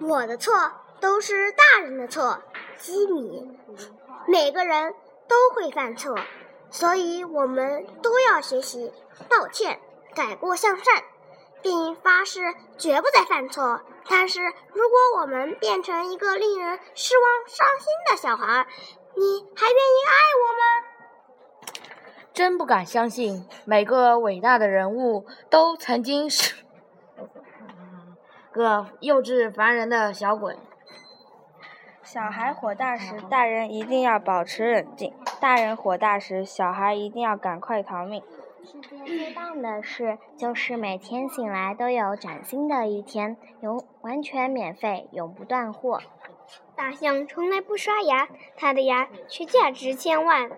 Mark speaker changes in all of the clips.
Speaker 1: 我的错都是大人的错。基米，每个人都会犯错，所以我们都要学习道歉、改过向善，并发誓绝不再犯错。但是，如果我们变成一个令人失望、伤心的小孩，你还愿意爱我吗？
Speaker 2: 真不敢相信，每个伟大的人物都曾经是个幼稚烦人的小鬼。
Speaker 3: 小孩火大时，大人一定要保持冷静；大人火大时，小孩一定要赶快逃命。
Speaker 4: 世界最棒的事就是每天醒来都有崭新的一天，永完全免费，永不断货。
Speaker 1: 大象从来不刷牙，它的牙却价值千万。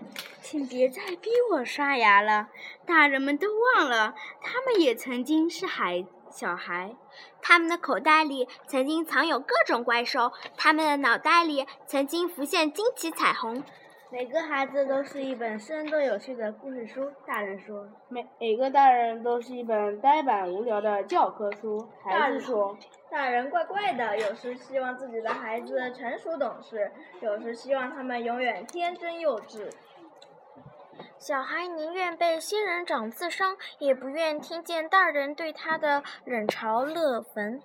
Speaker 5: 请别再逼我刷牙了，大人们都忘了，他们也曾经是孩小孩。
Speaker 6: 他们的口袋里曾经藏有各种怪兽，他们的脑袋里曾经浮现惊奇彩虹。
Speaker 7: 每个孩子都是一本生动有趣的故事书，大人说；
Speaker 8: 每每个大人都是一本呆板无聊的教科书，孩子说。
Speaker 7: 大人怪怪的，有时希望自己的孩子成熟懂事，有时希望他们永远天真幼稚。
Speaker 1: 小孩宁愿被仙人掌刺伤，也不愿听见大人对他的冷嘲热讽。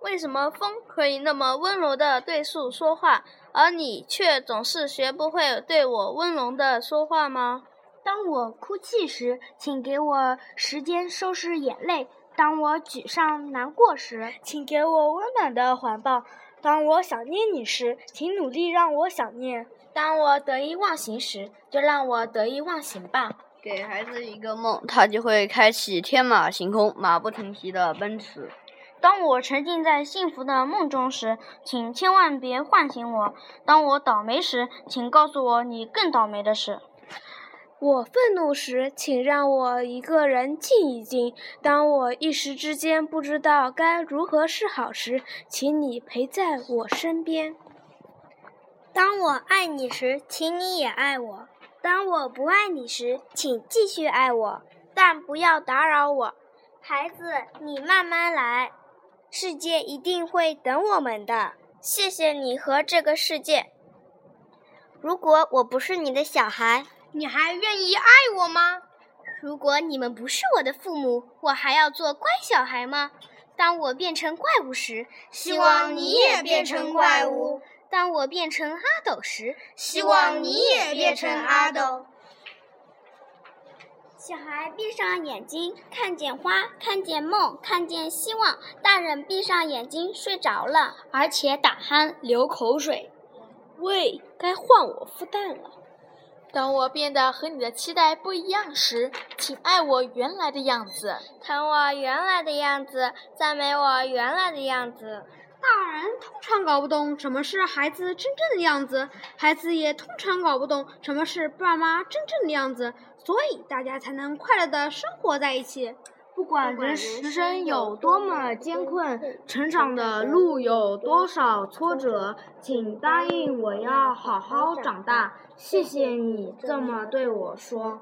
Speaker 9: 为什么风可以那么温柔地对树说话，而你却总是学不会对我温柔地说话吗？
Speaker 10: 当我哭泣时，请给我时间收拾眼泪。当我沮丧难过时，
Speaker 11: 请给我温暖的怀抱；当我想念你时，请努力让我想念；
Speaker 1: 当我得意忘形时，就让我得意忘形吧。
Speaker 12: 给孩子一个梦，他就会开启天马行空、马不停蹄的奔驰。
Speaker 10: 当我沉浸在幸福的梦中时，请千万别唤醒我；当我倒霉时，请告诉我你更倒霉的事。
Speaker 13: 我愤怒时，请让我一个人静一静；当我一时之间不知道该如何是好时，请你陪在我身边。
Speaker 1: 当我爱你时，请你也爱我；当我不爱你时，请继续爱我，但不要打扰我。孩子，你慢慢来，世界一定会等我们的。谢谢你和这个世界。如果我不是你的小孩。
Speaker 6: 你还愿意爱我吗？如果你们不是我的父母，我还要做乖小孩吗？当我变成怪物时，
Speaker 14: 希望你也变成怪物；
Speaker 6: 当我变成阿斗时，
Speaker 14: 希望你也变成阿斗。
Speaker 1: 小孩闭上眼睛，看见花，看见梦，看见希望；大人闭上眼睛睡着了，
Speaker 10: 而且打鼾、流口水。
Speaker 13: 喂，该换我孵蛋了。
Speaker 9: 当我变得和你的期待不一样时，请爱我原来的样子，
Speaker 1: 疼我原来的样子，赞美我原来的样子。
Speaker 15: 大人通常搞不懂什么是孩子真正的样子，孩子也通常搞不懂什么是爸妈真正的样子，所以大家才能快乐的生活在一起。
Speaker 2: 不管人生有多么艰困，成长的路有多少挫折，请答应我要好好长大。谢谢你这么对我说。